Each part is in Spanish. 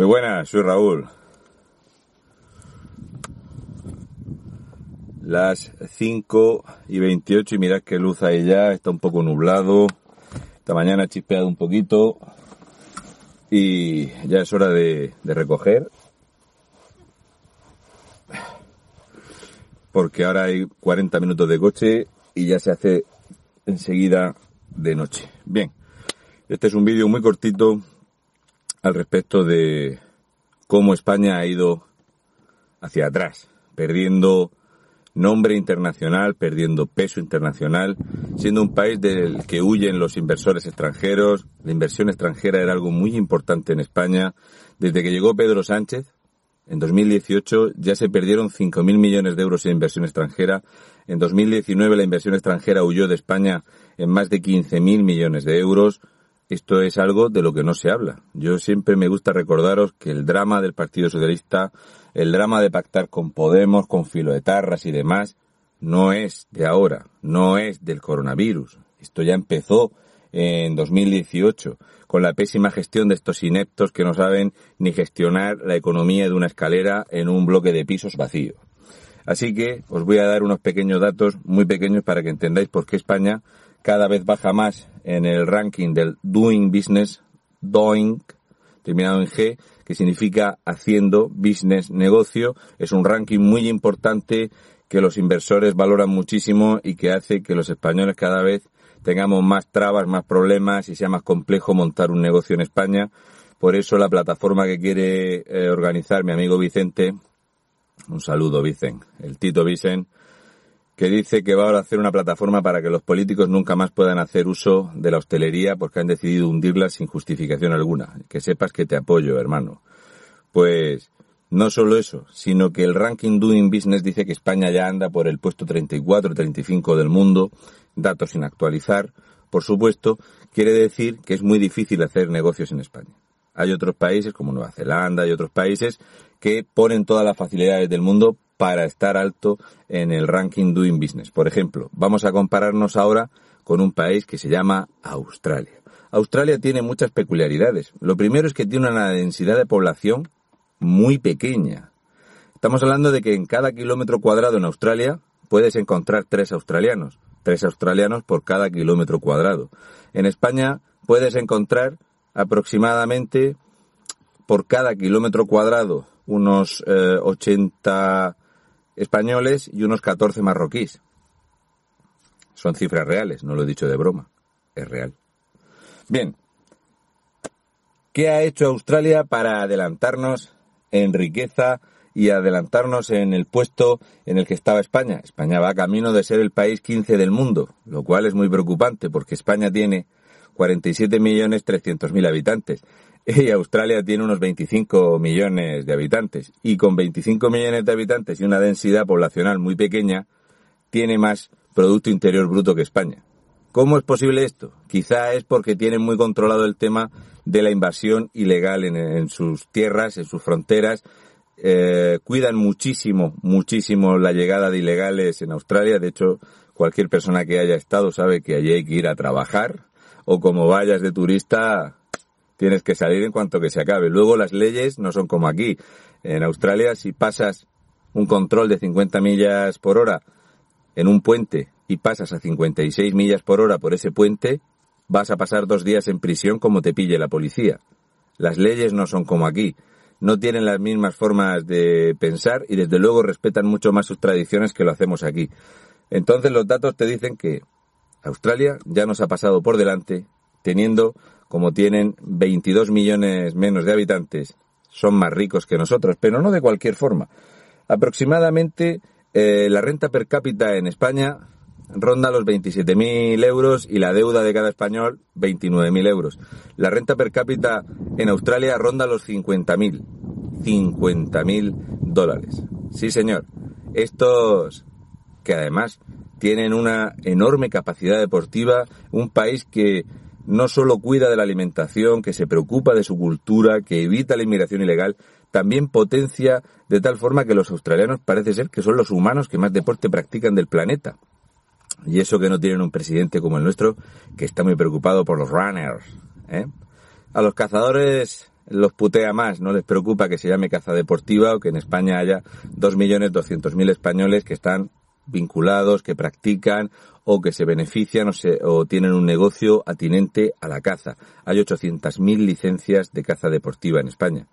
Muy buenas, soy Raúl. Las 5 y 28 y mirad qué luz hay ya, está un poco nublado. Esta mañana ha chispeado un poquito y ya es hora de, de recoger. Porque ahora hay 40 minutos de coche y ya se hace enseguida de noche. Bien, este es un vídeo muy cortito al respecto de cómo España ha ido hacia atrás, perdiendo nombre internacional, perdiendo peso internacional, siendo un país del que huyen los inversores extranjeros. La inversión extranjera era algo muy importante en España. Desde que llegó Pedro Sánchez, en 2018 ya se perdieron 5.000 millones de euros en inversión extranjera. En 2019 la inversión extranjera huyó de España en más de 15.000 millones de euros. Esto es algo de lo que no se habla. Yo siempre me gusta recordaros que el drama del Partido Socialista, el drama de pactar con Podemos, con filoetarras y demás, no es de ahora, no es del coronavirus. Esto ya empezó en 2018 con la pésima gestión de estos ineptos que no saben ni gestionar la economía de una escalera en un bloque de pisos vacío. Así que os voy a dar unos pequeños datos, muy pequeños, para que entendáis por qué España cada vez baja más en el ranking del Doing Business, Doing, terminado en G, que significa haciendo business, negocio. Es un ranking muy importante que los inversores valoran muchísimo y que hace que los españoles cada vez tengamos más trabas, más problemas y sea más complejo montar un negocio en España. Por eso la plataforma que quiere eh, organizar mi amigo Vicente, un saludo Vicen, el Tito Vicen, que dice que va a hacer una plataforma para que los políticos nunca más puedan hacer uso de la hostelería porque han decidido hundirla sin justificación alguna. Que sepas que te apoyo, hermano. Pues no solo eso, sino que el ranking Doing Business dice que España ya anda por el puesto 34 35 del mundo, datos sin actualizar. Por supuesto, quiere decir que es muy difícil hacer negocios en España. Hay otros países como Nueva Zelanda y otros países que ponen todas las facilidades del mundo para estar alto en el ranking Doing Business. Por ejemplo, vamos a compararnos ahora con un país que se llama Australia. Australia tiene muchas peculiaridades. Lo primero es que tiene una densidad de población muy pequeña. Estamos hablando de que en cada kilómetro cuadrado en Australia puedes encontrar tres australianos, tres australianos por cada kilómetro cuadrado. En España puedes encontrar aproximadamente por cada kilómetro cuadrado unos 80 eh, españoles y unos 14 marroquíes. Son cifras reales, no lo he dicho de broma, es real. Bien, ¿qué ha hecho Australia para adelantarnos en riqueza y adelantarnos en el puesto en el que estaba España? España va camino de ser el país 15 del mundo, lo cual es muy preocupante porque España tiene 47.300.000 habitantes y Australia tiene unos 25 millones de habitantes. Y con 25 millones de habitantes y una densidad poblacional muy pequeña, tiene más Producto Interior Bruto que España. ¿Cómo es posible esto? Quizá es porque tienen muy controlado el tema de la invasión ilegal en, sus tierras, en sus fronteras. Eh, cuidan muchísimo, muchísimo la llegada de ilegales en Australia. De hecho, cualquier persona que haya estado sabe que allí hay que ir a trabajar. O como vayas de turista, tienes que salir en cuanto que se acabe. Luego las leyes no son como aquí. En Australia, si pasas un control de 50 millas por hora en un puente y pasas a 56 millas por hora por ese puente, vas a pasar dos días en prisión como te pille la policía. Las leyes no son como aquí. No tienen las mismas formas de pensar y desde luego respetan mucho más sus tradiciones que lo hacemos aquí. Entonces los datos te dicen que Australia ya nos ha pasado por delante teniendo como tienen 22 millones menos de habitantes, son más ricos que nosotros, pero no de cualquier forma. Aproximadamente eh, la renta per cápita en España ronda los 27.000 euros y la deuda de cada español 29.000 euros. La renta per cápita en Australia ronda los 50.000. 50.000 dólares. Sí, señor. Estos que además tienen una enorme capacidad deportiva, un país que no solo cuida de la alimentación, que se preocupa de su cultura, que evita la inmigración ilegal, también potencia de tal forma que los australianos parece ser que son los humanos que más deporte practican del planeta. Y eso que no tienen un presidente como el nuestro, que está muy preocupado por los runners. ¿eh? A los cazadores los putea más, no les preocupa que se llame caza deportiva o que en España haya 2.200.000 españoles que están vinculados, que practican o que se benefician o, o tienen un negocio atinente a la caza. Hay 800.000 licencias de caza deportiva en España.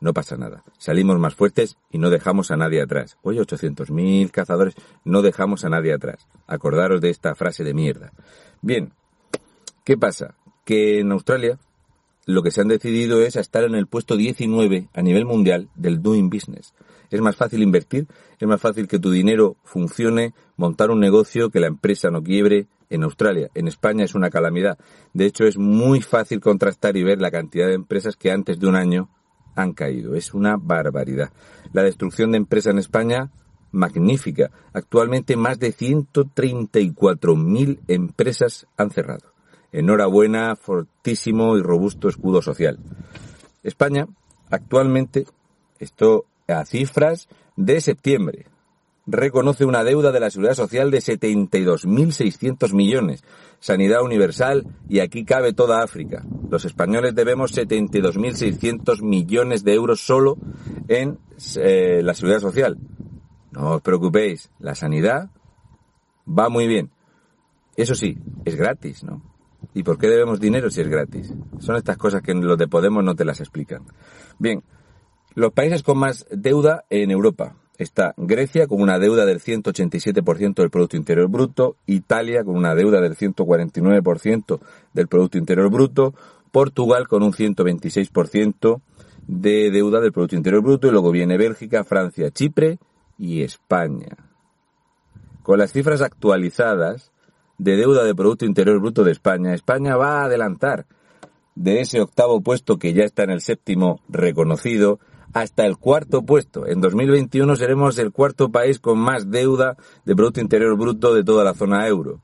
No pasa nada. Salimos más fuertes y no dejamos a nadie atrás. Oye, 800.000 cazadores, no dejamos a nadie atrás. Acordaros de esta frase de mierda. Bien, ¿qué pasa? Que en Australia lo que se han decidido es estar en el puesto 19 a nivel mundial del doing business. Es más fácil invertir, es más fácil que tu dinero funcione, montar un negocio, que la empresa no quiebre en Australia. En España es una calamidad. De hecho, es muy fácil contrastar y ver la cantidad de empresas que antes de un año han caído. Es una barbaridad. La destrucción de empresas en España, magnífica. Actualmente más de 134.000 empresas han cerrado. Enhorabuena, fortísimo y robusto escudo social. España, actualmente, esto a cifras de septiembre, reconoce una deuda de la Seguridad Social de 72.600 millones, sanidad universal y aquí cabe toda África. Los españoles debemos 72.600 millones de euros solo en eh, la Seguridad Social. No os preocupéis, la sanidad va muy bien. Eso sí, es gratis, ¿no? ¿Y por qué debemos dinero si es gratis? Son estas cosas que los de Podemos no te las explican. Bien, los países con más deuda en Europa. Está Grecia con una deuda del 187% del Producto Interior Bruto, Italia con una deuda del 149% del Producto Interior Bruto, Portugal con un 126% de deuda del Producto Interior Bruto y luego viene Bélgica, Francia, Chipre y España. Con las cifras actualizadas de deuda de Producto Interior Bruto de España, España va a adelantar de ese octavo puesto que ya está en el séptimo reconocido hasta el cuarto puesto. En 2021 seremos el cuarto país con más deuda de Producto Interior Bruto de toda la zona euro.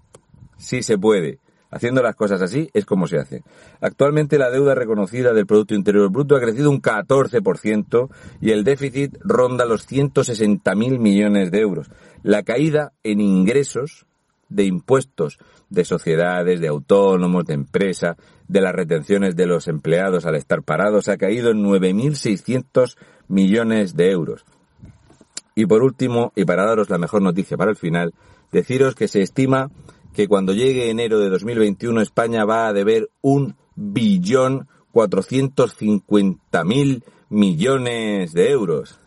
Sí se puede. Haciendo las cosas así es como se hace. Actualmente la deuda reconocida del Producto Interior Bruto ha crecido un 14% y el déficit ronda los 160.000 millones de euros. La caída en ingresos de impuestos de sociedades, de autónomos, de empresa, de las retenciones de los empleados al estar parados ha caído en 9.600 millones de euros. Y por último, y para daros la mejor noticia para el final, deciros que se estima que cuando llegue enero de 2021 España va a deber un billón 450 mil millones de euros.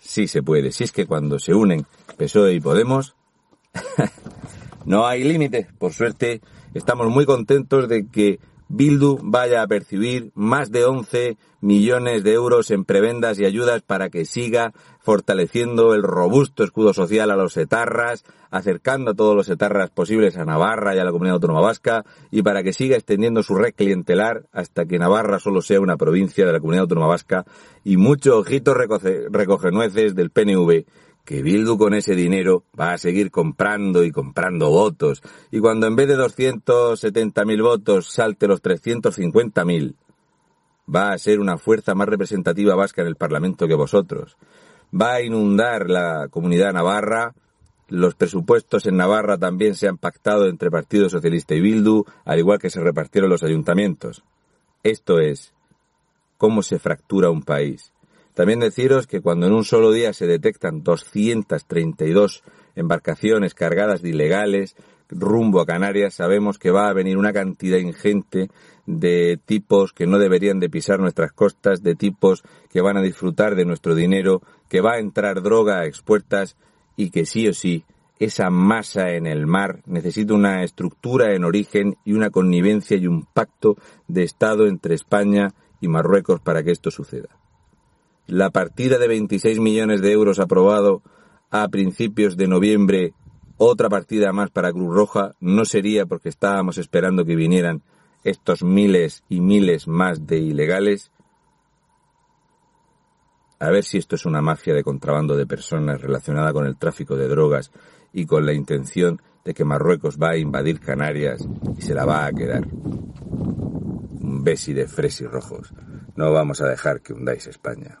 Sí se puede, si es que cuando se unen PSOE y Podemos, no hay límite. Por suerte, estamos muy contentos de que Bildu vaya a percibir más de 11 millones de euros en prebendas y ayudas para que siga fortaleciendo el robusto escudo social a los etarras, acercando a todos los etarras posibles a Navarra y a la comunidad autónoma vasca y para que siga extendiendo su red clientelar hasta que Navarra solo sea una provincia de la comunidad autónoma vasca y mucho ojito recoge, recoge nueces del PNV que Bildu con ese dinero va a seguir comprando y comprando votos, y cuando en vez de 270.000 votos salte los 350.000, va a ser una fuerza más representativa vasca en el Parlamento que vosotros. Va a inundar la comunidad navarra, los presupuestos en Navarra también se han pactado entre Partido Socialista y Bildu, al igual que se repartieron los ayuntamientos. Esto es cómo se fractura un país. También deciros que cuando en un solo día se detectan 232 embarcaciones cargadas de ilegales rumbo a Canarias, sabemos que va a venir una cantidad ingente de tipos que no deberían de pisar nuestras costas, de tipos que van a disfrutar de nuestro dinero, que va a entrar droga a expuertas y que sí o sí esa masa en el mar necesita una estructura en origen y una connivencia y un pacto de Estado entre España y Marruecos para que esto suceda la partida de 26 millones de euros aprobado a principios de noviembre otra partida más para Cruz Roja no sería porque estábamos esperando que vinieran estos miles y miles más de ilegales. A ver si esto es una mafia de contrabando de personas relacionada con el tráfico de drogas y con la intención de que Marruecos va a invadir Canarias y se la va a quedar. Un besi de fresi rojos. No vamos a dejar que hundáis España.